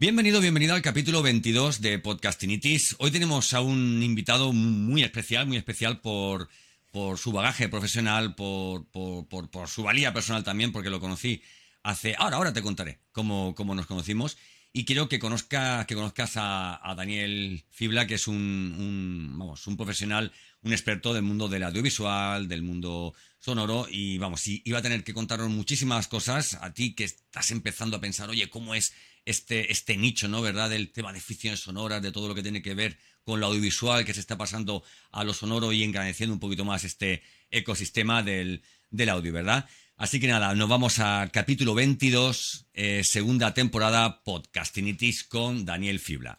Bienvenido, bienvenido al capítulo 22 de Podcastinitis. Hoy tenemos a un invitado muy especial, muy especial por, por su bagaje profesional, por, por, su valía personal también, porque lo conocí hace... Ahora, ahora te contaré cómo, cómo nos conocimos. Y quiero que, conozca, que conozcas a, Daniel Fibla, que es un, vamos, un profesional, un experto del mundo del audiovisual, del mundo sonoro. Y vamos, iba a tener que contarnos muchísimas cosas a ti que estás empezando a pensar, oye, ¿cómo es este, este nicho, ¿no? ¿Verdad? Del tema de ficciones sonoras, de todo lo que tiene que ver con lo audiovisual que se está pasando a lo sonoro y engrandeciendo un poquito más este ecosistema del, audio, ¿verdad? Así que nada, nos vamos al capítulo 22, eh, segunda temporada, Podcastinitis con Daniel Fibla.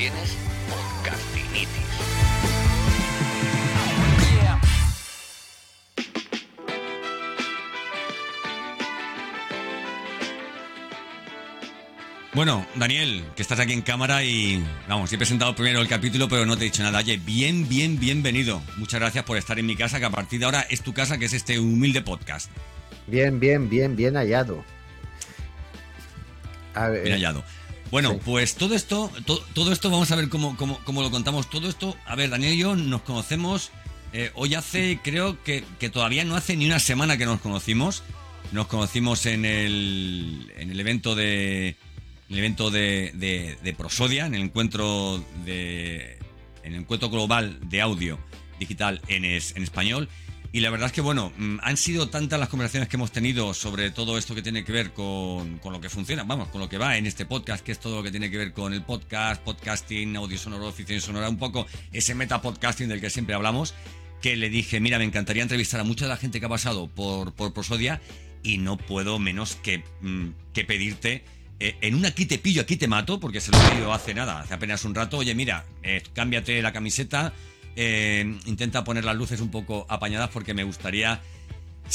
Tienes podcastinitis. Bueno, Daniel, que estás aquí en cámara y vamos, he presentado primero el capítulo, pero no te he dicho nada. Oye, bien, bien, bienvenido. Muchas gracias por estar en mi casa, que a partir de ahora es tu casa, que es este humilde podcast. Bien, bien, bien, bien hallado. bien hallado. Bueno, pues todo esto, todo esto vamos a ver cómo, cómo, lo contamos. Todo esto, a ver, Daniel y yo nos conocemos. Eh, hoy hace, creo que, que, todavía no hace ni una semana que nos conocimos. Nos conocimos en el, en el evento de el evento de, de, Prosodia, en el encuentro de en el encuentro global de audio digital en, en español. Y la verdad es que, bueno, mm, han sido tantas las conversaciones que hemos tenido sobre todo esto que tiene que ver con, lo que funciona, vamos, con lo que va en este podcast, que es todo lo que tiene que ver con el podcast, podcasting, audio sonoro, oficina sonora, un poco ese meta podcasting del que siempre hablamos, que le dije, mira, me encantaría entrevistar a mucha de la gente que ha pasado por, por Prosodia y no puedo menos que, mm, que pedirte eh, en un aquí te pillo, aquí te mato, porque se lo he pedido hace nada, hace apenas un rato, oye, mira, eh, cámbiate la camiseta, eh, intenta poner las luces un poco apañadas porque me gustaría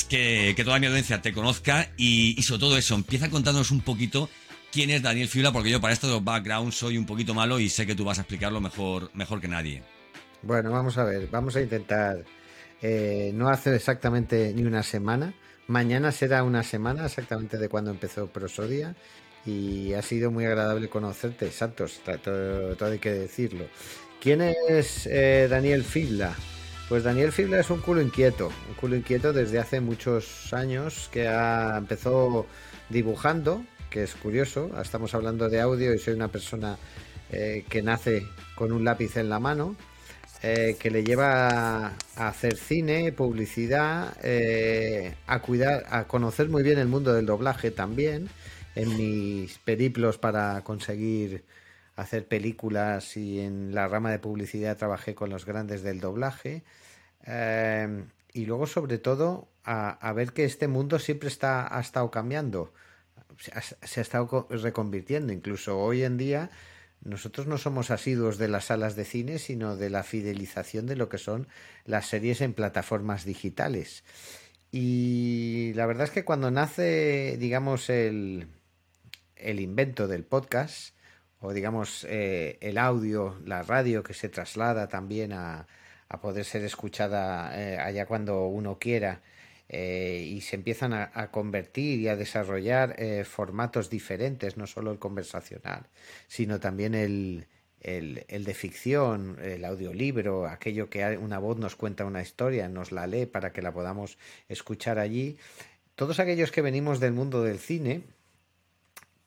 que, toda mi audiencia te conozca y, sobre todo eso, empieza contándonos un poquito quién es Daniel Fibla, porque yo para esto de los backgrounds soy un poquito malo y sé que tú vas a explicarlo mejor, mejor que nadie. Bueno, vamos a ver, vamos a intentar. Eh, no hace exactamente ni una semana. Mañana será una semana exactamente de cuando empezó Prosodia y ha sido muy agradable conocerte, Santos, todo, todo hay que decirlo. ¿Quién es eh, Daniel Fibla? Pues Daniel Fibla es un culo inquieto, un culo inquieto desde hace muchos años que ha, empezó dibujando, que es curioso, estamos hablando de audio y soy una persona eh, que nace con un lápiz en la mano, eh, que le lleva a hacer cine, publicidad, a cuidar, a conocer muy bien el mundo del doblaje también, en mis periplos para conseguir hacer películas y en la rama de publicidad trabajé con los grandes del doblaje. Em, y luego, sobre todo, a, ver que este mundo siempre está, ha estado cambiando, se ha, se ha, estado reconvirtiendo. Incluso hoy en día, nosotros no somos asiduos de las salas de cine, sino de la fidelización de lo que son las series en plataformas digitales. Y la verdad es que cuando nace, digamos, el, el invento del podcast, o digamos eh, el audio, la radio que se traslada también a, a poder ser escuchada eh, allá cuando uno quiera eh, y se empiezan a, convertir y a desarrollar formatos diferentes, no solo el conversacional, sino también el, el, el, de ficción, el audiolibro, aquello que una voz nos cuenta una historia, nos la lee para que la podamos escuchar allí. Todos aquellos que venimos del mundo del cine,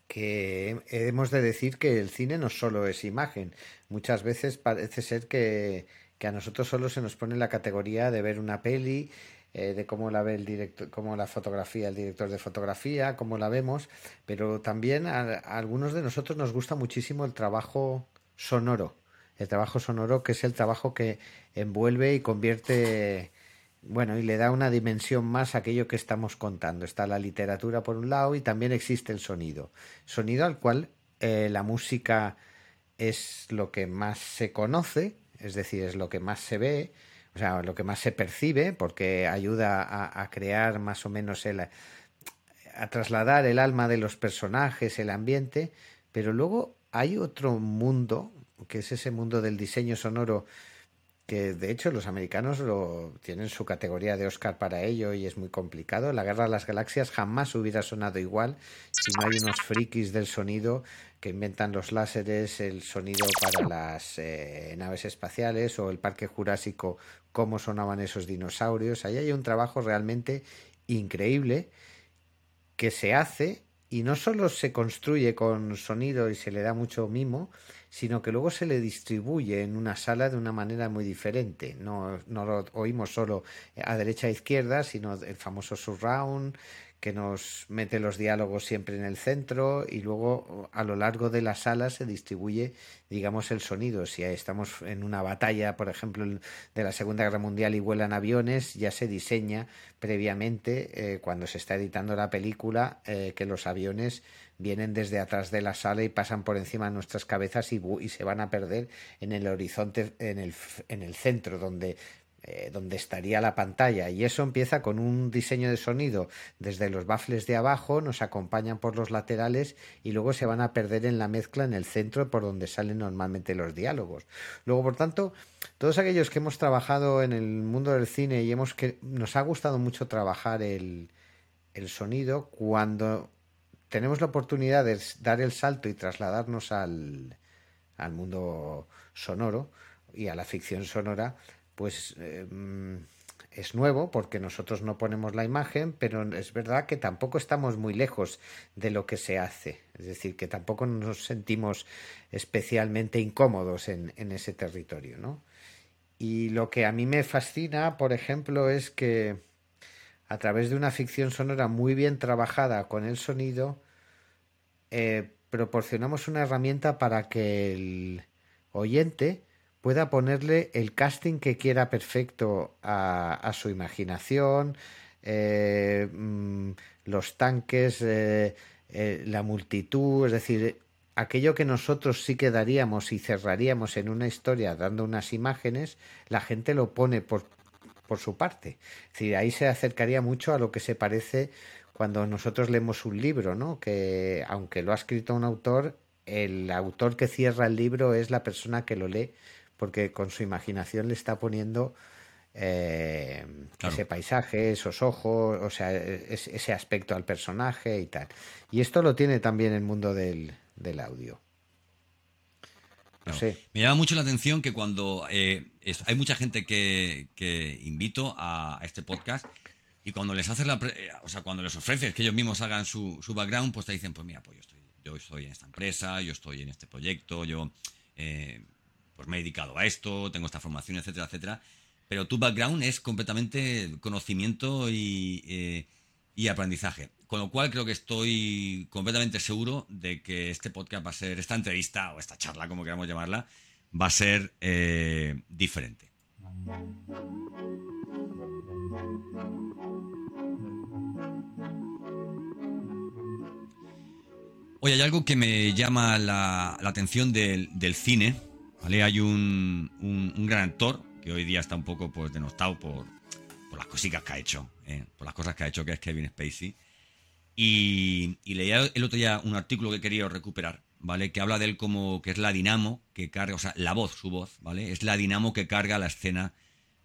que hemos de decir que el cine no solo es imagen. Muchas veces parece ser que, a nosotros solo se nos pone la categoría de ver una peli, eh, de cómo la ve el director, cómo la fotografía, el director de fotografía, cómo la vemos, pero también a, algunos de nosotros nos gusta muchísimo el trabajo sonoro, el trabajo sonoro, que es el trabajo que envuelve y convierte, bueno, y le da una dimensión más a aquello que estamos contando. Está la literatura por un lado y también existe el sonido. Sonido al cual eh, la música es lo que más se conoce, es decir, es lo que más se ve, o sea, lo que más se percibe, porque ayuda a, a crear más o menos el, a trasladar el alma de los personajes, el ambiente, pero luego hay otro mundo, que es ese mundo del diseño sonoro, que de hecho los americanos lo tienen su categoría de Oscar para ello y es muy complicado. La Guerra de las Galaxias jamás hubiera sonado igual si no hay unos frikis del sonido que inventan los láseres, el sonido para las eh, naves espaciales o el Parque Jurásico, cómo sonaban esos dinosaurios. Ahí hay un trabajo realmente increíble que se hace y no solo se construye con sonido y se le da mucho mimo, sino que luego se le distribuye en una sala de una manera muy diferente. No, no lo oímos solo a derecha e izquierda, sino el famoso surround, que nos mete los diálogos siempre en el centro y luego a lo largo de la sala se distribuye, digamos, el sonido. Si estamos en una batalla, por ejemplo, de la Segunda Guerra Mundial y vuelan aviones, ya se diseña previamente, eh, cuando se está editando la película, eh, que los aviones vienen desde atrás de la sala y pasan por encima de nuestras cabezas y, y se van a perder en el horizonte, en el, en el centro, donde eh, donde estaría la pantalla. Y eso empieza con un diseño de sonido desde los baffles de abajo, nos acompañan por los laterales y luego se van a perder en la mezcla en el centro por donde salen normalmente los diálogos. Luego, por tanto, todos aquellos que hemos trabajado en el mundo del cine y hemos que nos ha gustado mucho trabajar el, el sonido, cuando tenemos la oportunidad de dar el salto y trasladarnos al, al mundo sonoro y a la ficción sonora, pues em, es nuevo porque nosotros no ponemos la imagen, pero es verdad que tampoco estamos muy lejos de lo que se hace. Es decir, que tampoco nos sentimos especialmente incómodos en, ese territorio, ¿no? Y lo que a mí me fascina, por ejemplo, es que a través de una ficción sonora muy bien trabajada con el sonido, eh, proporcionamos una herramienta para que el oyente pueda ponerle el casting que quiera perfecto a, su imaginación, eh, mm, los tanques, eh, eh, la multitud, es decir, aquello que nosotros sí quedaríamos y cerraríamos en una historia dando unas imágenes, la gente lo pone por, por su parte. Es ahí se acercaría mucho a lo que se parece cuando nosotros leemos un libro, ¿no? Que aunque lo ha escrito un autor, el autor que cierra el libro es la persona que lo lee porque con su imaginación le está poniendo eh, ese paisaje, esos ojos, o sea, ese aspecto al personaje y tal. Y esto lo tiene también el mundo del, audio. No sé. Me llama mucho la atención que cuando eh, hay mucha gente que, invito a, este podcast y cuando les haces la, eh, o sea, cuando les ofreces que ellos mismos hagan su, background, pues te dicen, pues mira, pues yo estoy, yo estoy en esta empresa, yo estoy en este proyecto, yo pues me he dedicado a esto, tengo esta formación, etcétera, etcétera. Pero tu background es completamente conocimiento y, eh, aprendizaje. Con lo cual creo que estoy completamente seguro de que este podcast va a ser, esta entrevista o esta charla, como queramos llamarla, va a ser eh, diferente. Oye, hay algo que me llama la, atención del, del cine hay un, gran actor que hoy día está un poco pues, denostado por, las cositas que ha hecho, ¿eh? por las cosas que ha hecho, que es Kevin Spacey. Y, leía el otro día un artículo que quería recuperar, ¿vale? Que habla de él como que es la dinamo que carga, o sea, la voz, su voz, ¿vale? Es la dinamo que carga la escena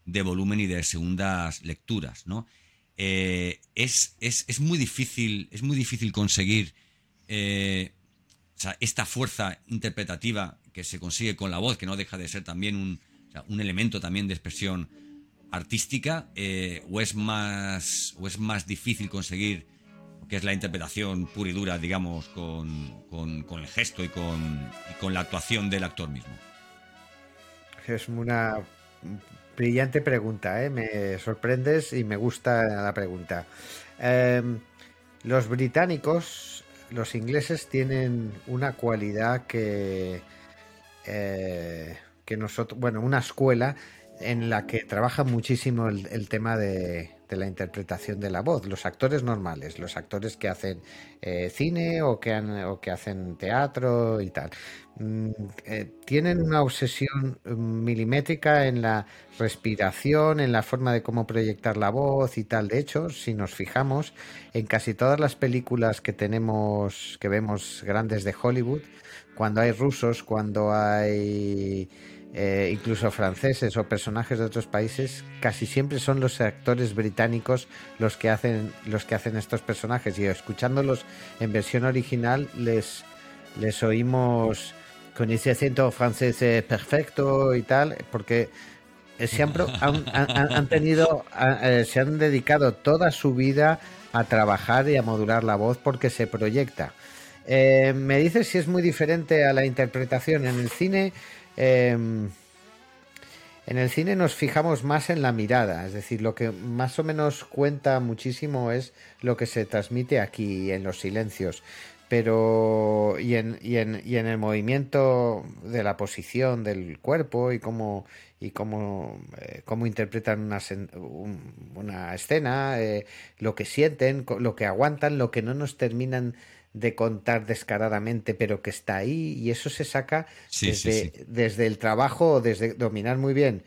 de volumen y de segundas lecturas, ¿no? Eh, es, es, muy difícil, es muy difícil conseguir eh, esta fuerza interpretativa que se consigue con la voz, que no deja de ser también un, un elemento también de expresión artística, eh, o, es más, o es más difícil conseguir que es la interpretación pura y dura, digamos, con, con, el gesto y con, con la actuación del actor mismo? Es una brillante pregunta, ¿eh? me sorprendes y me gusta la pregunta. Em, los británicos, los ingleses tienen una cualidad que eh, que nosotros, bueno, una escuela en la que trabaja muchísimo el, tema de, la interpretación de la voz, los actores normales, los actores que hacen eh, cine o que, hacen teatro y tal. Mm, eh, tienen una obsesión milimétrica en la respiración, en la forma de cómo proyectar la voz y tal. De hecho, si nos fijamos en casi todas las películas que tenemos, que vemos grandes de Hollywood, cuando hay rusos, cuando hay eh, incluso franceses o personajes de otros países, casi siempre son los actores británicos los que hacen los que hacen estos personajes y escuchándolos en versión original les les oímos con ese acento francés eh, perfecto y tal, porque se han, han, tenido, eh, se han dedicado toda su vida a trabajar y a modular la voz porque se proyecta. Me dices si es muy diferente a la interpretación en el cine. Em, en el cine nos fijamos más en la mirada, es decir, lo que más o menos cuenta muchísimo es lo que se transmite aquí en los silencios. Pero y en, y en, y en el movimiento de la posición del cuerpo y cómo, y cómo, eh, cómo interpretan una, una escena, eh, lo que sienten, lo que aguantan, lo que no nos terminan de contar descaradamente, pero que está ahí y eso se saca desde, desde el trabajo, desde dominar muy bien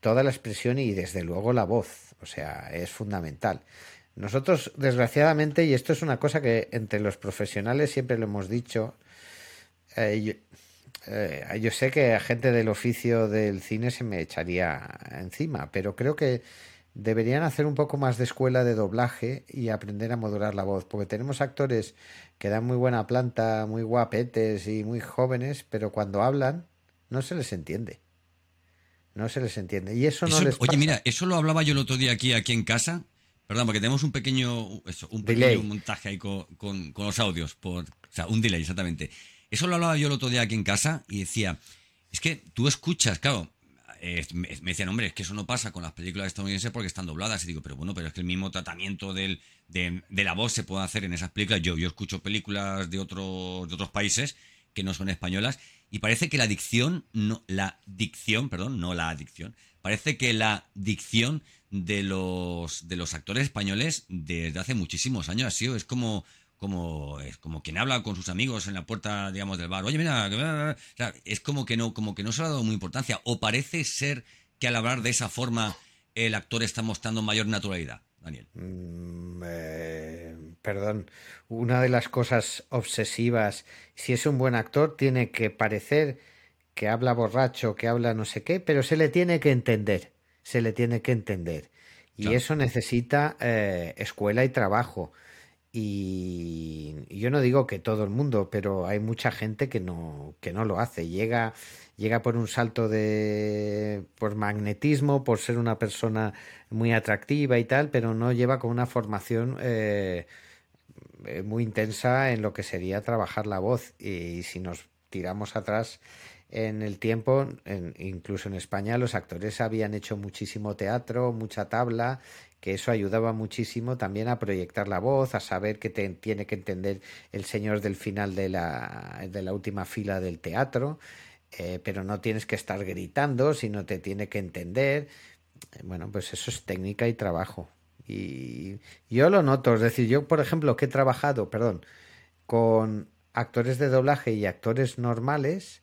toda la expresión y desde luego la voz. O sea, es fundamental. Nosotros, desgraciadamente, y esto es una cosa que entre los profesionales siempre lo hemos dicho, eh, eh, yo, sé que a gente del oficio del cine se me echaría encima, pero creo que deberían hacer un poco más de escuela de doblaje y aprender a modular la voz, porque tenemos actores que dan muy buena planta, muy guapetes y muy jóvenes, pero cuando hablan no se les entiende. No se les entiende. Y eso no les Oye, mira, eso lo hablaba yo el otro día aquí, aquí en casa. Perdón, porque tenemos un pequeño, un pequeño montaje ahí con, con, los audios, por, o sea, un delay, exactamente. Eso lo hablaba yo el otro día aquí en casa y decía, es que tú escuchas, claro, me, decían, hombre, es que eso no pasa con las películas estadounidenses porque están dobladas. Y digo, pero bueno, pero es que el mismo tratamiento del, de, la voz se puede hacer en esas películas. Yo, yo escucho películas de, otros de otros países que no son españolas y parece que la dicción, no, la dicción, perdón, no la adicción, parece que la dicción de los, de los actores españoles desde hace muchísimos años ha sido, es como como es como quien habla con sus amigos en la puerta digamos del bar oye mira es como que no como que no se le ha dado muy importancia o parece ser que al hablar de esa forma el actor está mostrando mayor naturalidad Daniel. Mm, eh, perdón. Una de las cosas obsesivas si es un buen actor tiene que parecer que habla borracho que habla no sé qué pero se le tiene que entender se le tiene que entender. Y eso necesita eh, escuela y trabajo y yo no digo que todo el mundo, pero hay mucha gente que no, que no lo hace. Llega, llega por un salto de por magnetismo, por ser una persona muy atractiva y tal, pero no lleva con una formación eh, eh, muy intensa en lo que sería trabajar la voz. Y, si nos tiramos atrás en el tiempo, incluso en España, los actores habían hecho muchísimo teatro, mucha tabla que eso ayudaba muchísimo también a proyectar la voz, a saber que te, tiene que entender el señor del final de la, de la última fila del teatro, eh, pero no tienes que estar gritando, sino te tiene que entender. Bueno, pues eso es técnica y trabajo. Y yo lo noto, es decir, yo por ejemplo que he trabajado, perdón, con actores de doblaje y actores normales,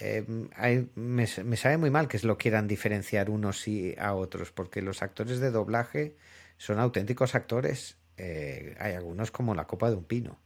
eh, me, sabe muy mal que lo quieran diferenciar unos y a otros, porque los actores de doblaje son auténticos actores. Eh, hay algunos como la copa de un pino.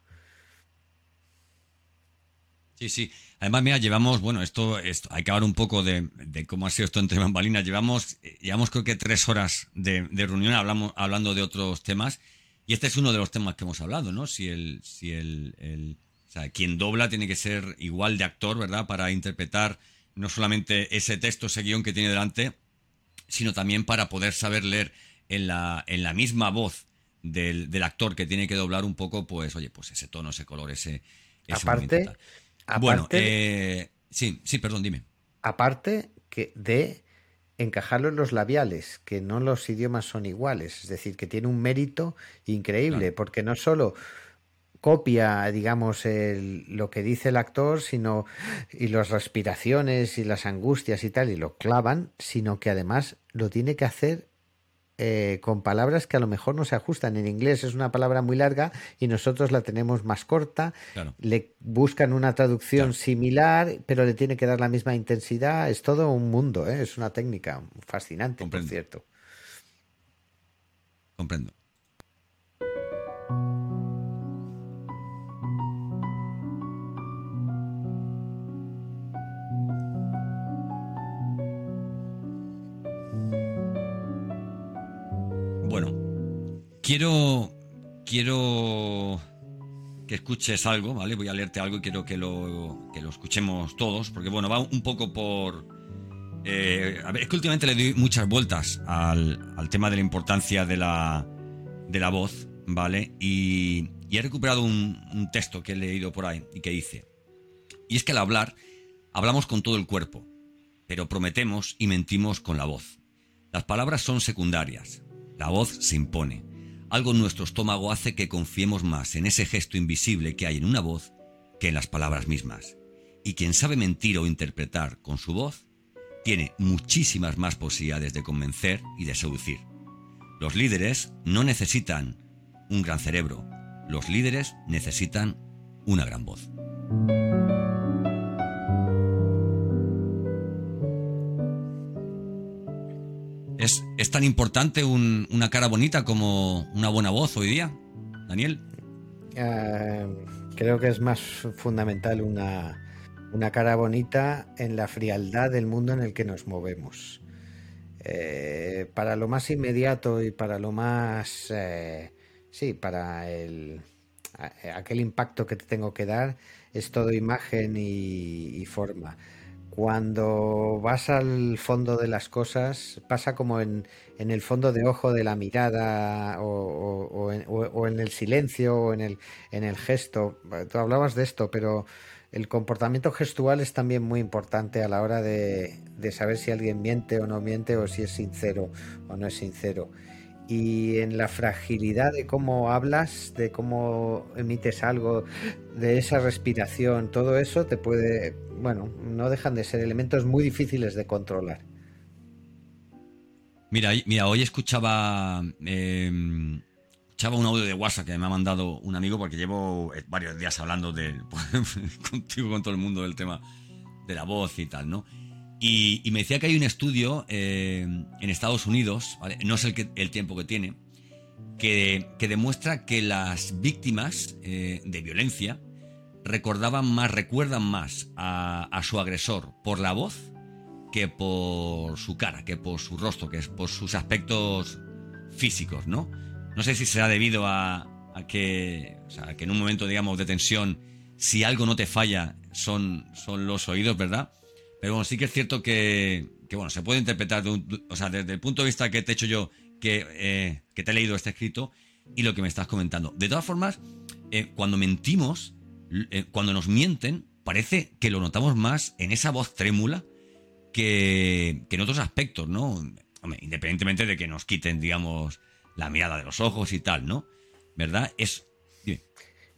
Sí, sí. Además, mira, llevamos, bueno, esto, esto hay que hablar un poco de, cómo ha sido esto entre bambalinas. Llevamos, llevamos creo que tres horas de, reunión hablamos, hablando de otros temas. Y este es uno de los temas que hemos hablado, ¿no? Si el, si el sea, quien dobla tiene que ser igual de actor, ¿verdad? Para interpretar no solamente ese texto, ese guion que tiene delante, sino también para poder saber leer en la, en la misma voz del, actor que tiene que doblar un poco, pues, oye, pues ese tono, ese color, ese... aparte, bueno, eh, sí, sí, perdón, dime. Aparte que de encajarlo en los labiales, que no los idiomas son iguales, es decir, que tiene un mérito increíble, porque no solo copia, digamos, lo que dice el actor, sino y las respiraciones y las angustias y tal, y lo clavan, sino que además lo tiene que hacer eh, con palabras que a lo mejor no se ajustan. En inglés es una palabra muy larga y nosotros la tenemos más corta. Le buscan una traducción similar, pero le tiene que dar la misma intensidad. Es todo un mundo, ¿eh? es una técnica fascinante, por cierto. Comprendo. Quiero, quiero que escuches algo, ¿vale? Voy a leerte algo y quiero que lo, que lo escuchemos todos, porque bueno, va un poco por... Eh, es que últimamente le doy muchas vueltas al, al tema de la importancia de la, de la voz, ¿vale? Y, he recuperado un, texto que he leído por ahí y que dice, y es que al hablar, hablamos con todo el cuerpo, pero prometemos y mentimos con la voz. Las palabras son secundarias, la voz se impone. Algo en nuestro estómago hace que confiemos más en ese gesto invisible que hay en una voz que en las palabras mismas. Y quien sabe mentir o interpretar con su voz, tiene muchísimas más posibilidades de convencer y de seducir. Los líderes no necesitan un gran cerebro, los líderes necesitan una gran voz. ¿Es, tan importante una cara bonita como una buena voz hoy día, Daniel? Eh, creo que es más fundamental una, cara bonita en la frialdad del mundo en el que nos movemos. Eh, para lo más inmediato y para lo más... Eh, sí, para el, aquel impacto que te tengo que dar es todo imagen y forma cuando vas al fondo de las cosas, pasa como en, el fondo de ojo de la mirada o, en, el silencio o en el, en el gesto. Tú hablabas de esto, pero el comportamiento gestual es también muy importante a la hora de, de saber si alguien miente o no miente o si es sincero o no es sincero y en la fragilidad de cómo hablas, de cómo emites algo, de esa respiración, todo eso te puede, bueno, no dejan de ser elementos muy difíciles de controlar. Mira, mira hoy escuchaba, escuchaba un audio de WhatsApp que me ha mandado un amigo porque llevo eh, varios días hablando de, contigo, con todo el mundo del tema de la voz y tal, ¿no? Y, me decía que hay un estudio eh, en Estados Unidos, no sé el, el, tiempo que tiene, que, demuestra que las víctimas eh, de violencia recordaban más, recuerdan más a, su agresor por la voz que por su cara, que por su rostro, que es por sus aspectos físicos, ¿no? No sé si será debido a, que, que en un momento, digamos, de tensión, si algo no te falla, son, son los oídos, ¿verdad? Pero bueno, sí que es cierto que, bueno, se puede interpretar, o sea, desde el punto de vista que te he hecho yo, que, eh, que te he leído este escrito y lo que me estás comentando. De todas formas, eh, cuando mentimos, eh, cuando nos mienten, parece que lo notamos más en esa voz trémula que, en otros aspectos, ¿no? independientemente de que nos quiten, digamos, la mirada de los ojos y tal, ¿no? ¿Verdad? Es...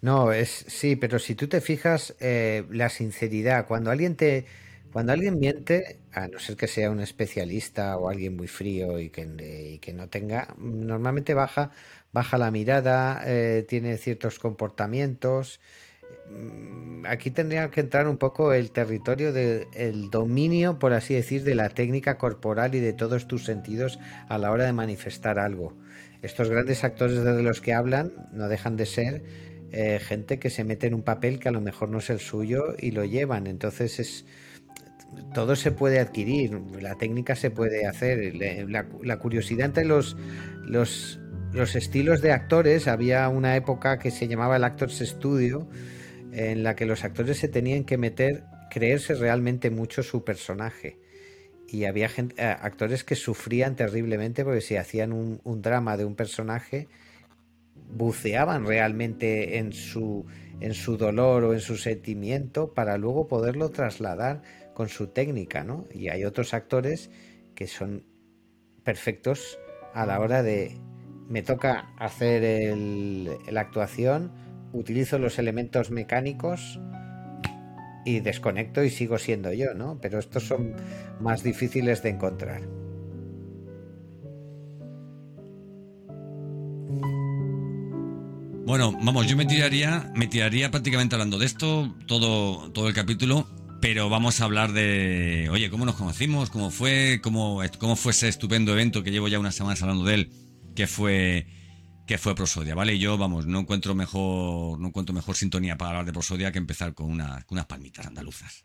No, es sí, pero si tú te fijas, la sinceridad, cuando alguien te cuando alguien miente, a no ser que sea un especialista o alguien muy frío y que, no tenga, normalmente baja, baja la mirada, eh, tiene ciertos comportamientos. Mm, aquí tendría que entrar un poco el territorio del dominio, por así decir, de la técnica corporal y de todos tus sentidos a la hora de manifestar algo. Estos grandes actores de los que hablan no dejan de ser eh, gente que se mete en un papel que a lo mejor no es el suyo y lo llevan. Entonces es todo se puede adquirir, la técnica se puede hacer, la, curiosidad entre los, los, estilos de actores, había una época que se llamaba el Actors Studio, en la que los actores se tenían que meter, creerse realmente mucho su personaje. Y había eh, actores que sufrían terriblemente porque si hacían un, un drama de un personaje, buceaban realmente en su, en su dolor o en su sentimiento para luego poderlo trasladar con su técnica, ¿no? Y hay otros actores que son perfectos a la hora de me toca hacer el, la actuación utilizo los elementos mecánicos y desconecto y sigo siendo yo, ¿no? Pero estos son más difíciles de encontrar. Bueno, vamos, yo me tiraría, me tiraría prácticamente hablando de esto todo, todo el capítulo, pero vamos a hablar de, oye, cómo nos conocimos, cómo fue, cómo, cómo fue ese estupendo evento que llevo ya unas semanas hablando de él, que fue que fue Prosodia, ¿vale? Y yo, vamos, no encuentro mejor, no encuentro mejor sintonía para hablar de Prosodia que empezar con, una, con unas palmitas andaluzas.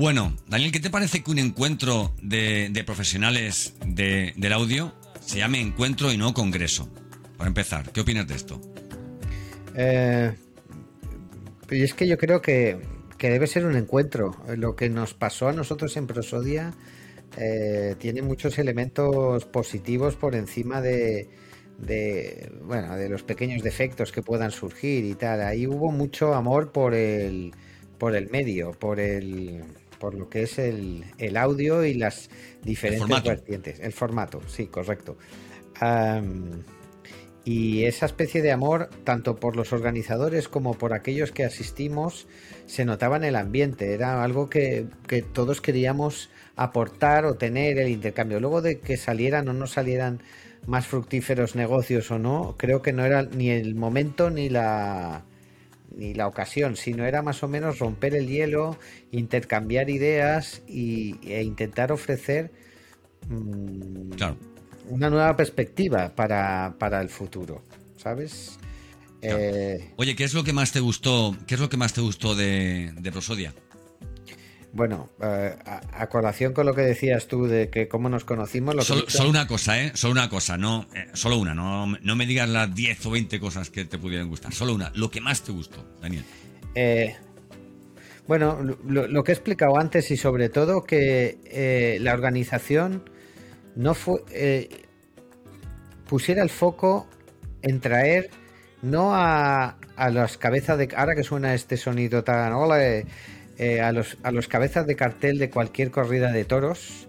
Bueno, Daniel, ¿qué te parece que un encuentro de, profesionales del audio se llame encuentro y no congreso? Para empezar, ¿qué opinas de esto? Eh, y es que yo creo que, debe ser un encuentro. Lo que nos pasó a nosotros en Prosodia eh, tiene muchos elementos positivos por encima de, de, bueno, de los pequeños defectos que puedan surgir y tal. Ahí hubo mucho amor por el, por el medio, por el, por lo que es el, audio y las diferentes vertientes. El formato, sí, correcto. y esa especie de amor, tanto por los organizadores como por aquellos que asistimos, se notaba en el ambiente. Era algo que, que todos queríamos aportar o tener el intercambio. Luego de que salieran o no salieran más fructíferos negocios o no, creo que no era ni el momento ni la ni la ocasión, sino era más o menos romper el hielo, intercambiar ideas y, e intentar ofrecer mm, una nueva perspectiva para, el futuro, ¿sabes? Eh, Oye, ¿qué es lo que más te gustó? ¿Qué es lo que más te gustó de, de Prosodia? Bueno, eh, a, colación con lo que decías tú de que cómo nos conocimos. Lo solo, solo, una cosa, ¿eh? Solo una cosa, no, eh, solo una. No, no me digas las 10 o 20 cosas que te pudieran gustar. Solo una. Lo que más te gustó, Daniel. Eh, bueno, lo, que he explicado antes y sobre todo que la organización no fue pusiera el foco en traer no a, a las cabezas de ahora que suena este sonido tan hola eh, a, los, a los cabezas de cartel de cualquier corrida de toros,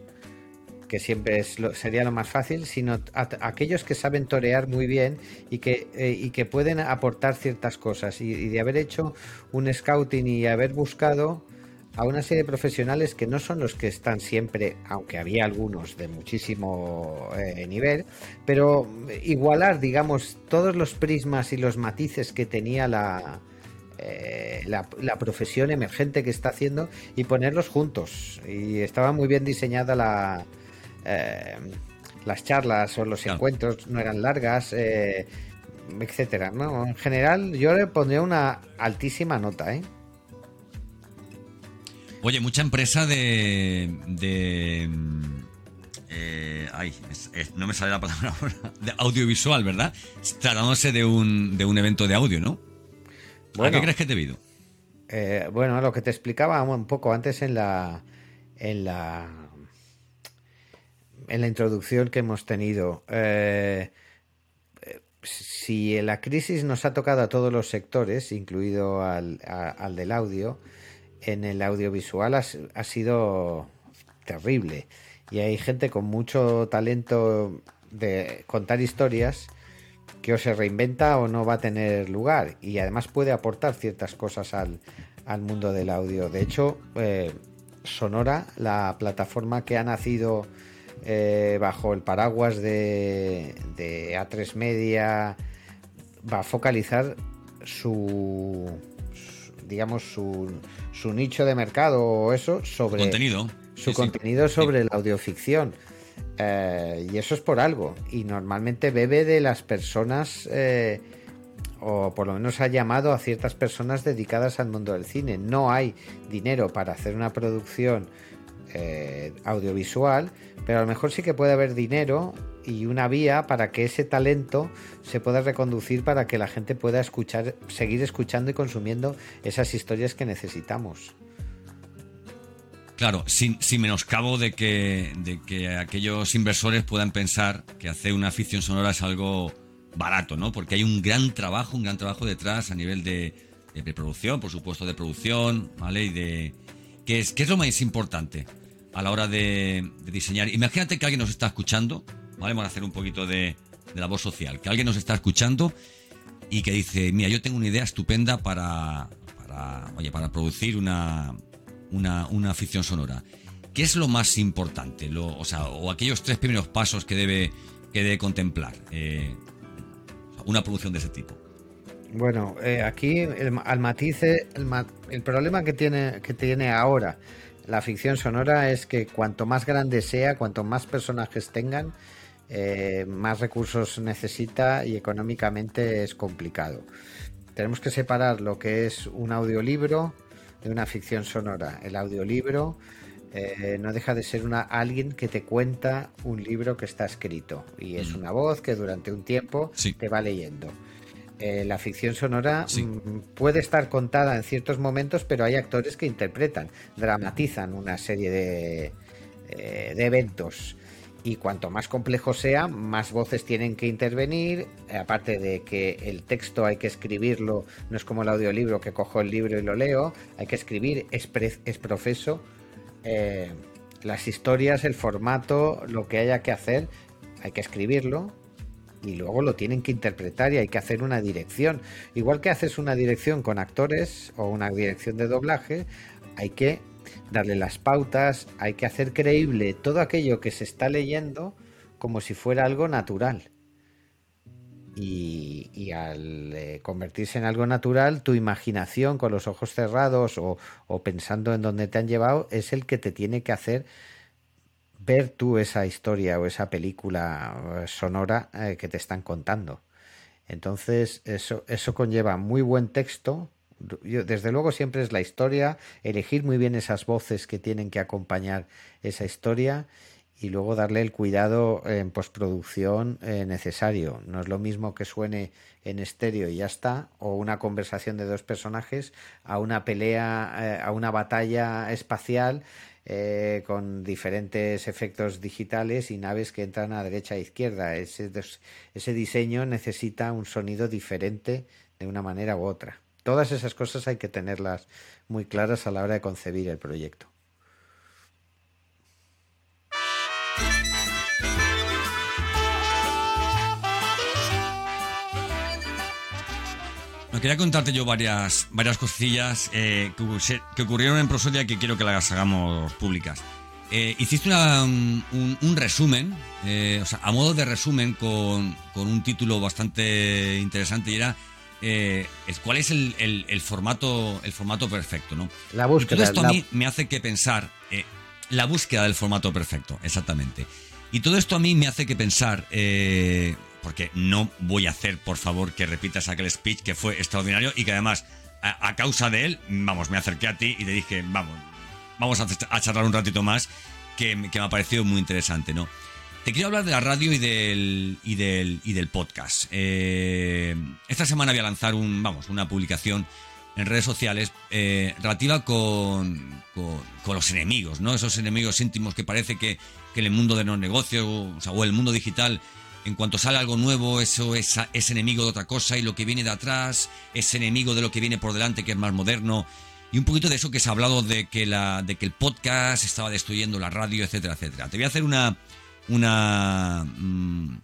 que siempre es sería lo más fácil, sino a, aquellos que saben torear muy bien y que, eh, y que pueden aportar ciertas cosas. Y, de haber hecho un scouting y haber buscado a una serie de profesionales que no son los que están siempre, aunque había algunos de muchísimo eh, nivel, pero igualar, digamos, todos los prismas y los matices que tenía la, eh, la, profesión emergente que está haciendo y ponerlos juntos. Y estaba muy bien diseñada la, eh, las charlas o los encuentros, no eran largas, eh, etcétera. ¿no? En general, yo le pondría una altísima nota. ¿eh? Oye, mucha empresa de. de ay, no me sale la palabra ahora. De audiovisual, ¿verdad? Tratándose de un, de un evento de audio, ¿no? Bueno, ¿A qué crees que es debido? Eh, bueno, lo que te explicaba un poco antes en la, en la, en la introducción que hemos tenido. Eh, si la crisis nos ha tocado a todos los sectores, incluido al, al del audio, en el audiovisual ha, ha, sido terrible. Y hay gente con mucho talento de contar historias que o se reinventa o no va a tener lugar y además puede aportar ciertas cosas al, mundo del audio. De hecho, eh, Sonora, la plataforma que ha nacido eh, bajo el paraguas de, A3 Media, va a focalizar su, digamos, su, su, nicho de mercado o eso sobre... Contenido. Su contenido sobre la audioficción. Eh, y eso es por algo. Y normalmente bebe de las personas, eh, o por lo menos ha llamado a ciertas personas dedicadas al mundo del cine. No hay dinero para hacer una producción eh, audiovisual, pero a lo mejor sí que puede haber dinero y una vía para que ese talento se pueda reconducir para que la gente pueda escuchar, seguir escuchando y consumiendo esas historias que necesitamos. Claro, sin, menoscabo de que, de que aquellos inversores puedan pensar que hacer una ficción sonora es algo barato, ¿no? Porque hay un gran trabajo, un gran trabajo detrás a nivel de, de preproducción, por supuesto, de producción, ¿vale? Y de ¿qué es, qué es lo más importante a la hora de, diseñar? Imagínate que alguien nos está escuchando, ¿vale? Vamos a hacer un poquito de, de labor social, que alguien nos está escuchando y que dice, mira, yo tengo una idea estupenda para, para, oye, para producir una, una, una ficción sonora. ¿Qué es lo más importante? Lo, o sea, o aquellos tres primeros pasos que debe, que debe contemplar eh, una producción de ese tipo. Bueno, eh, aquí el, al matiz, el, el, problema que tiene, que tiene ahora la ficción sonora es que cuanto más grande sea, cuanto más personajes tengan, eh, más recursos necesita y económicamente es complicado. Tenemos que separar lo que es un audiolibro de una ficción sonora. El audiolibro eh, no deja de ser una, alguien que te cuenta un libro que está escrito y es mm. una voz que durante un tiempo te va leyendo. Eh, la ficción sonora mm, puede estar contada en ciertos momentos, pero hay actores que interpretan, dramatizan una serie de, de eventos y cuanto más complejo sea, más voces tienen que intervenir, aparte de que el texto hay que escribirlo, no es como el audiolibro que cojo el libro y lo leo, hay que escribir, es, es profeso, eh, las historias, el formato, lo que haya que hacer, hay que escribirlo y luego lo tienen que interpretar y hay que hacer una dirección. Igual que haces una dirección con actores o una dirección de doblaje, hay que darle las pautas, hay que hacer creíble todo aquello que se está leyendo como si fuera algo natural. Y, al eh, convertirse en algo natural, tu imaginación con los ojos cerrados o, pensando en dónde te han llevado es el que te tiene que hacer ver tú esa historia o esa película eh, sonora eh, que te están contando. Entonces, eso, eso conlleva muy buen texto, desde luego siempre es la historia, elegir muy bien esas voces que tienen que acompañar esa historia y luego darle el cuidado en postproducción eh, necesario. No es lo mismo que suene en estéreo y ya está, o una conversación de dos personajes, a una pelea, eh, a una batalla espacial eh, con diferentes efectos digitales y naves que entran a derecha e izquierda. Ese, ese diseño necesita un sonido diferente de una manera u otra. Todas esas cosas hay que tenerlas muy claras a la hora de concebir el proyecto. Me quería contarte yo varias, varias cosillas eh, que, ocurrieron en Prosodia que quiero que las hagamos públicas. Eh, hiciste un, resumen, eh, o sea, a modo de resumen con, con, un título bastante interesante y era eh, cuál es el, formato el formato perfecto, ¿no? La búsqueda. todo esto a mí me hace que pensar eh, la búsqueda del formato perfecto, exactamente. Y todo esto a mí me hace que pensar, eh, porque no voy a hacer, por favor, que repitas aquel speech que fue extraordinario y que además, a, causa de él, vamos, me acerqué a ti y te dije, vamos, vamos a, charlar un ratito más, que, que me ha parecido muy interesante, ¿no? Te quiero hablar de la radio y del, y del, y del podcast. Eh, esta semana voy a lanzar un, vamos, una publicación en redes sociales eh, relativa con, con, los enemigos, ¿no? Esos enemigos íntimos que parece que, que en el mundo de los negocios o, sea, o, el mundo digital, en cuanto sale algo nuevo, eso es, es enemigo de otra cosa y lo que viene de atrás es enemigo de lo que viene por delante, que es más moderno. Y un poquito de eso que se ha hablado de que, la, de que el podcast estaba destruyendo la radio, etcétera, etcétera. Te voy a hacer una, una... Mm,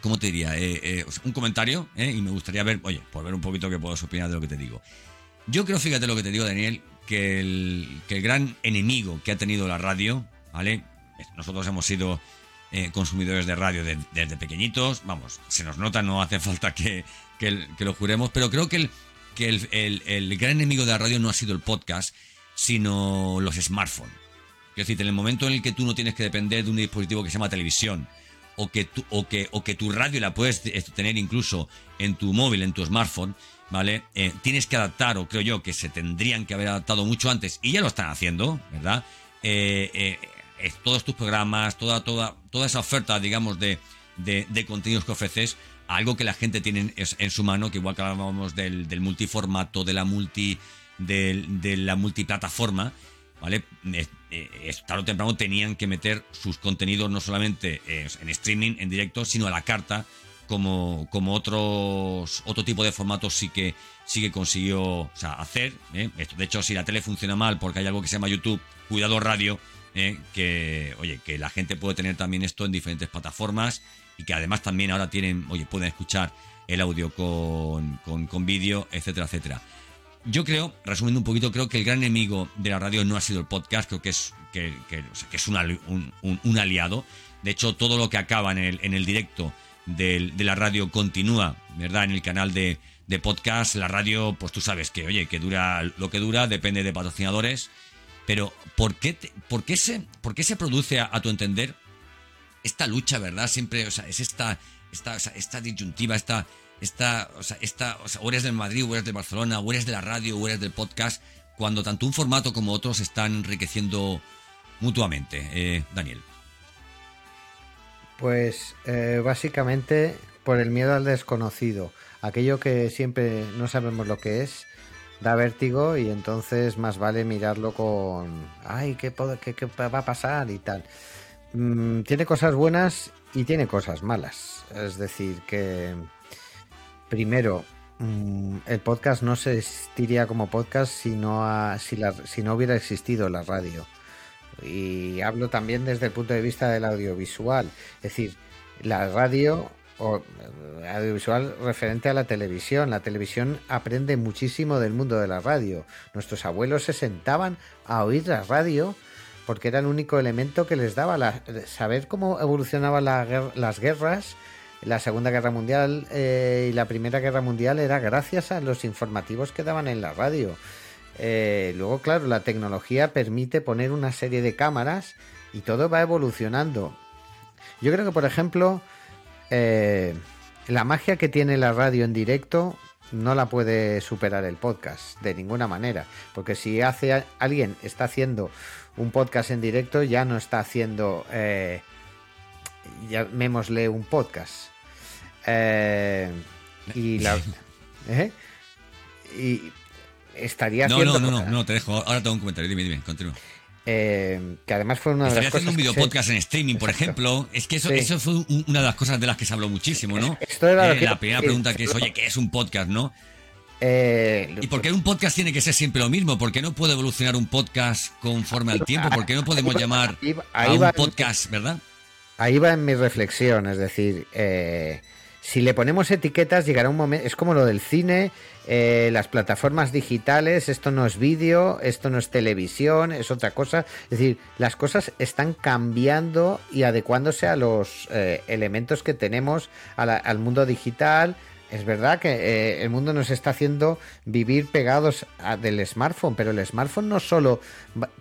¿Cómo te diría? Eh, eh, un comentario eh, y me gustaría ver, oye, por ver un poquito qué puedo opinar de lo que te digo. Yo creo, fíjate lo que te digo, Daniel, que el, que el gran enemigo que ha tenido la radio, ¿vale? Nosotros hemos sido consumidores de radio desde pequeñitos, vamos, se nos nota, no hace falta que, que, lo juremos, pero creo que, el, que el, el gran enemigo de la radio no ha sido el podcast, sino los smartphones. Es decir, en el momento en el que tú no tienes que depender de un dispositivo que se llama televisión, o que, tu, o que, o que tu radio la puedes tener incluso en tu móvil, en tu smartphone, ¿vale? Eh, tienes que adaptar, o creo yo que se tendrían que haber adaptado mucho antes, y ya lo están haciendo, ¿verdad? Eh, eh, todos tus programas, toda, toda, toda esa oferta, digamos, de, de, contenidos que ofreces, algo que la gente tiene en, su mano, que igual que hablábamos del, del multiformato, de la multi, de la multiplataforma, ¿vale? Eh, tarde o temprano tenían que meter sus contenidos no solamente en streaming, en directo, sino a la carta como, como otros otro tipo de formatos sí que sí que consiguió hacer. ¿eh? Esto, de hecho, si la tele funciona mal porque hay algo que se llama YouTube, cuidado radio, ¿eh? que oye, que la gente puede tener también esto en diferentes plataformas y que además también ahora tienen, oye, pueden escuchar el audio con, con, vídeo, etcétera, etcétera. Yo creo, resumiendo un poquito, creo que el gran enemigo de la radio no ha sido el podcast, creo que es, que, es un, un, aliado. De hecho, todo lo que acaba en el, en el directo de la radio continúa, ¿verdad? En el canal de, de podcast, la radio, pues tú sabes que, oye, que dura lo que dura, depende de patrocinadores. Pero, ¿por qué, por qué, se, por qué se produce, a, tu entender, esta lucha, verdad? Siempre, o sea, es esta, esta, esta disyuntiva, esta, esta, o sea, esta, o, sea, eres del Madrid, o eres de Barcelona, o eres de la radio, o eres del podcast, cuando tanto un formato como otros están enriqueciendo mutuamente. Eh, Daniel. Pues eh, básicamente por el miedo al desconocido. Aquello que siempre no sabemos lo que es, da vértigo y entonces más vale mirarlo con, ay, ¿qué, qué, va a pasar y tal? Mm, tiene cosas buenas y tiene cosas malas. Es decir, que primero, mm, el podcast no se existiría como podcast si no, si, no hubiera existido la radio y hablo también desde el punto de vista del audiovisual. Es decir, la radio o eh, audiovisual referente a la televisión. La televisión aprende muchísimo del mundo de la radio. Nuestros abuelos se sentaban a oír la radio porque era el único elemento que les daba la, saber cómo evolucionaban las guerras. La Segunda Guerra Mundial eh, y la Primera Guerra Mundial era gracias a los informativos que daban en la radio. Eh, luego, claro, la tecnología permite poner una serie de cámaras y todo va evolucionando. Yo creo que, por ejemplo, eh, la magia que tiene la radio en directo no la puede superar el podcast de ninguna manera. Porque si hace alguien está haciendo un podcast en directo, ya no está haciendo, eh, llamémosle un podcast. Eh, y la, ¿eh? y estaría no, No, no, no, no, te dejo. Ahora tengo un comentario. Dime, dime, continúa. Eh, que además fue una de las cosas. haciendo un video podcast en streaming, por ejemplo. Es que eso, eso fue una de las cosas de las que se habló muchísimo, ¿no? Esto era eh, la primera pregunta que es, oye, ¿qué es un podcast, no? Eh, ¿Y por qué un podcast tiene que ser siempre lo mismo? ¿Por qué no puede evolucionar un podcast conforme al tiempo? ¿Por qué no podemos llamar a un podcast, verdad? Ahí va en mi reflexión, es decir, si le ponemos etiquetas llegará un momento, es como lo del cine eh, las plataformas digitales, esto no es vídeo, esto no es televisión, es otra cosa. Es decir, las cosas están cambiando y adecuándose a los eh, elementos que tenemos al mundo digital. Es verdad que eh, el mundo nos está haciendo vivir pegados del smartphone, pero el smartphone no solo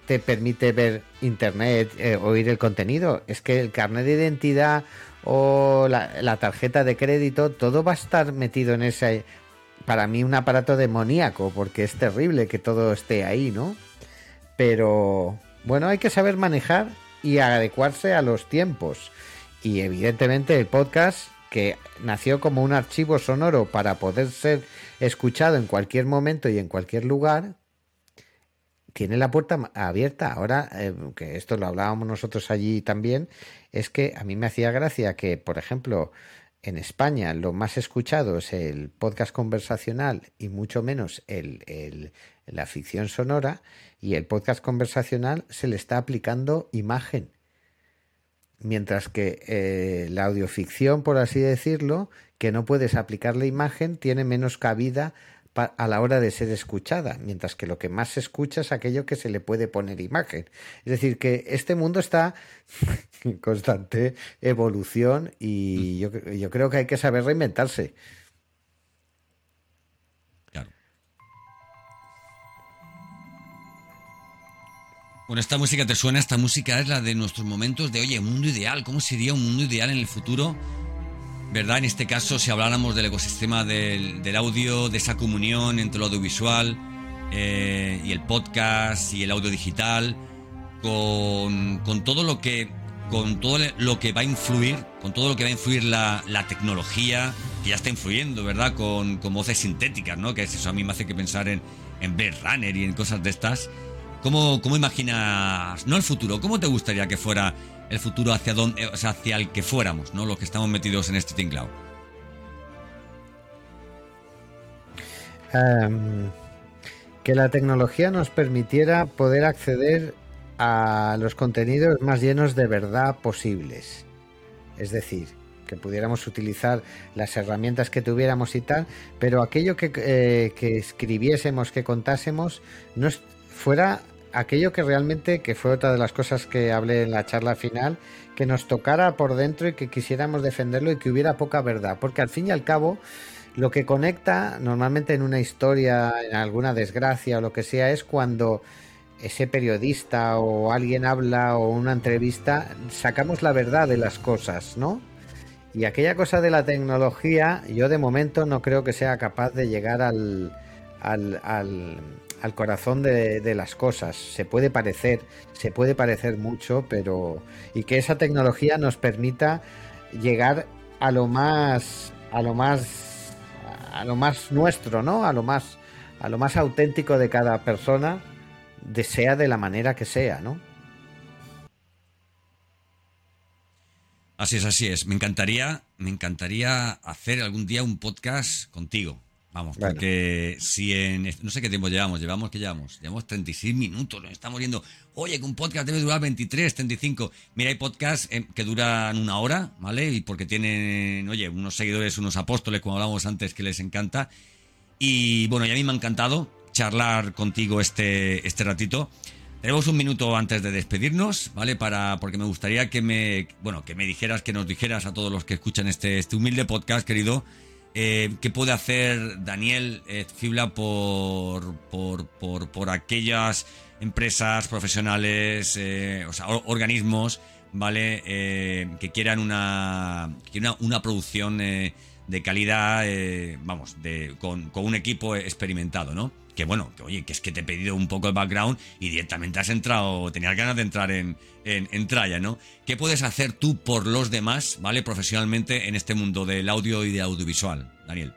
te permite ver internet, oír el contenido, es que el carnet de identidad o la, tarjeta de crédito, todo va a estar metido en ese para mí un aparato demoníaco, porque es terrible que todo esté ahí, ¿no? Pero bueno, hay que saber manejar y adecuarse a los tiempos. Y evidentemente el podcast, que nació como un archivo sonoro para poder ser escuchado en cualquier momento y en cualquier lugar, tiene la puerta abierta. Ahora, eh, que esto lo hablábamos nosotros allí también, es que a mí me hacía gracia que, por ejemplo, en España lo más escuchado es el podcast conversacional y mucho menos el, la ficción sonora y el podcast conversacional se le está aplicando imagen. Mientras que eh, la audioficción, por así decirlo, que no puedes aplicarle imagen, tiene menos cabida a la hora de ser escuchada, mientras que lo que más se escucha es aquello que se le puede poner imagen. Es decir, que este mundo está en constante evolución y yo, yo creo que hay que saber reinventarse. Bueno, esta música te suena, esta música es la de nuestros momentos de, oye, mundo ideal, ¿cómo sería un mundo ideal en el futuro? ¿verdad? En este caso, si habláramos del ecosistema del, audio, de esa comunión entre lo audiovisual eh, y el podcast y el audio digital, con, todo lo que con todo lo que va a influir, con todo lo que va a influir la, tecnología, que ya está influyendo, ¿verdad? Con, voces sintéticas, ¿no? Que eso a mí me hace que pensar en, en Blade Runner y en cosas de estas. ¿Cómo, cómo imaginas, no el futuro, cómo te gustaría que fuera el futuro hacia, donde, hacia el que fuéramos, ¿no? los que estamos metidos en este tinglao? Um, que la tecnología nos permitiera poder acceder a los contenidos más llenos de verdad posibles. Es decir, que pudiéramos utilizar las herramientas que tuviéramos y tal, pero aquello que, eh, que escribiésemos, que contásemos, no fuera aquello que realmente, que fue otra de las cosas que hablé en la charla final, que nos tocara por dentro y que quisiéramos defenderlo y que hubiera poca verdad, porque al fin y al cabo lo que conecta normalmente en una historia, en alguna desgracia o lo que sea, es cuando ese periodista o alguien habla o una entrevista, sacamos la verdad de las cosas, ¿no? Y aquella cosa de la tecnología, yo de momento no creo que sea capaz de llegar al, al, al, corazón de, las cosas. Se puede parecer, se puede parecer mucho, pero. Y que esa tecnología nos permita llegar a lo más. a lo más. a lo más nuestro, ¿no? A lo más. a lo más auténtico de cada persona, de sea de la manera que sea, ¿no? Así es, así es. Me encantaría, me encantaría hacer algún día un podcast contigo. Vamos, porque si en. No sé qué tiempo llevamos, llevamos, ¿qué llevamos? Llevamos 36 minutos, nos estamos viendo. Oye, que un podcast debe durar 23, 35. Mira, hay podcasts eh, que duran una hora, ¿vale? Y porque tienen, oye, unos seguidores, unos apóstoles, como hablábamos antes, que les encanta. Y bueno, y a mí me ha encantado charlar contigo este, este ratito. Tenemos un minuto antes de despedirnos, ¿vale? Para, porque me gustaría que me, bueno, que me dijeras, que nos dijeras a todos los que escuchan este, este humilde podcast, querido, eh, ¿Qué puede hacer Daniel eh, Fibla por, por, aquellas empresas profesionales, eh, o sea, organismos, ¿vale? que quieran una, una, producción de calidad, vamos, de, con, con, un equipo experimentado, ¿no? Que bueno, que oye, que es que te he pedido un poco el background y directamente has entrado, tenías ganas de entrar en, en, tralla, ¿no? ¿Qué puedes hacer tú por los demás, ¿vale? Profesionalmente en este mundo del audio y de audiovisual, Daniel.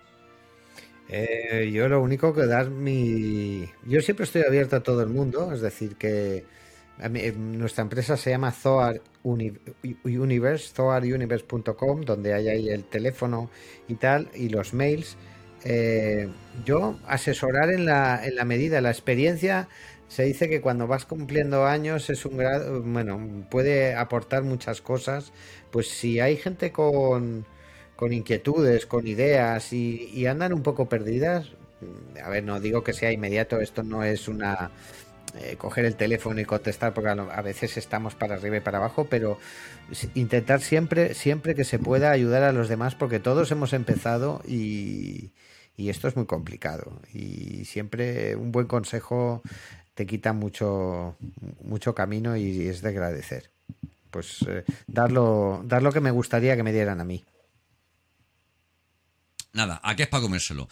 Eh, yo lo único que dar mi... Yo siempre estoy abierto a todo el mundo, es decir, que nuestra empresa se llama Zoar Universe, zoaruniverse.com, donde hay ahí el teléfono y tal, y los mails. Eh, yo asesorar en la, en la medida, la experiencia se dice que cuando vas cumpliendo años es un grado, bueno, puede aportar muchas cosas. Pues si hay gente con, con inquietudes, con ideas y, andan un poco perdidas, a ver, no digo que sea inmediato, esto no es una eh, coger el teléfono y contestar porque a, veces estamos para arriba y para abajo, pero intentar siempre, siempre que se pueda ayudar a los demás porque todos hemos empezado y, y esto es muy complicado. Y siempre un buen consejo te quita mucho, mucho camino y es de agradecer. Pues eh, dar, lo, que me gustaría que me dieran a mí. Nada, aquí es para comérselo.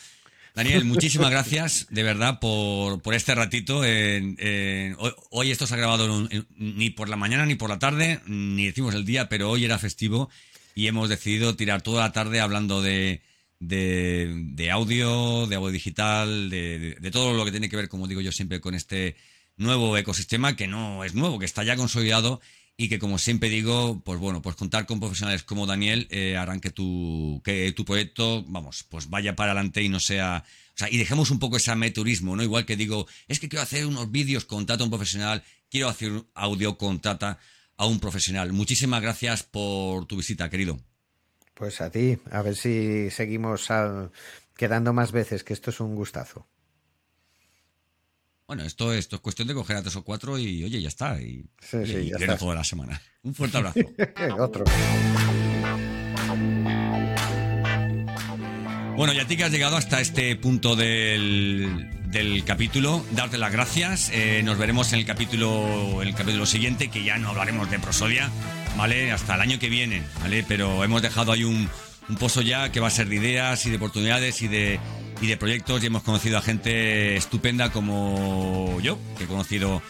Daniel, muchísimas gracias de verdad por, este ratito. hoy, esto se ha grabado ni por la mañana ni por la tarde, ni decimos el día, pero hoy era festivo y hemos decidido tirar toda la tarde hablando de, de, audio, de audio digital, de, de, todo lo que tiene que ver, como digo yo siempre, con este nuevo ecosistema que no es nuevo, que está ya consolidado y que, como siempre digo, pues bueno, pues contar con profesionales como Daniel eh, harán que tu, que tu proyecto, vamos, pues vaya para adelante y no sea. O sea, y dejemos un poco ese ameturismo, ¿no? Igual que digo, es que quiero hacer unos vídeos, contrata a un profesional, quiero hacer audio, contrata a un profesional. Muchísimas gracias por tu visita, querido. Pues a ti, a ver si seguimos quedando más veces, que esto es un gustazo. Bueno, esto, esto es cuestión de coger a tres o cuatro y oye, ya está. Y, sí, sí, ya está. toda la semana. Un fuerte abrazo. Otro. Bueno, ya a ti que has llegado hasta este punto del, del capítulo, darte las gracias. Eh, nos veremos en el capítulo, el capítulo siguiente, que ya no hablaremos de prosodia ¿vale? Hasta el año que viene, ¿vale? Pero hemos dejado ahí un, un pozo ya que va a ser de ideas y de oportunidades y de, y de proyectos y hemos conocido a gente estupenda como yo, que he conocido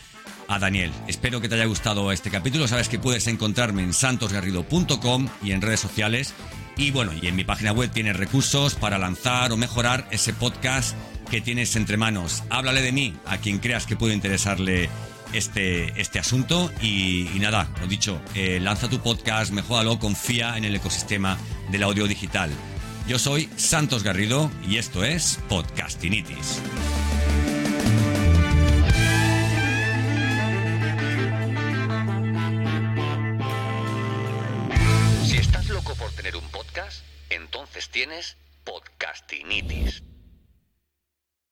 a Daniel. Espero que te haya gustado este capítulo. Sabes que puedes encontrarme en santosgarrido.com y en redes sociales. Y bueno, y en mi página web tienes recursos para lanzar o mejorar ese podcast que tienes entre manos. Háblale de mí a quien creas que puede interesarle este, este asunto. Y, nada, lo dicho, eh, lanza tu podcast, mejóralo, confía en el ecosistema del audio digital. Yo soy Santos Garrido y esto es Podcastinitis. Si estás loco por tener un podcast, entonces tienes Podcastinitis.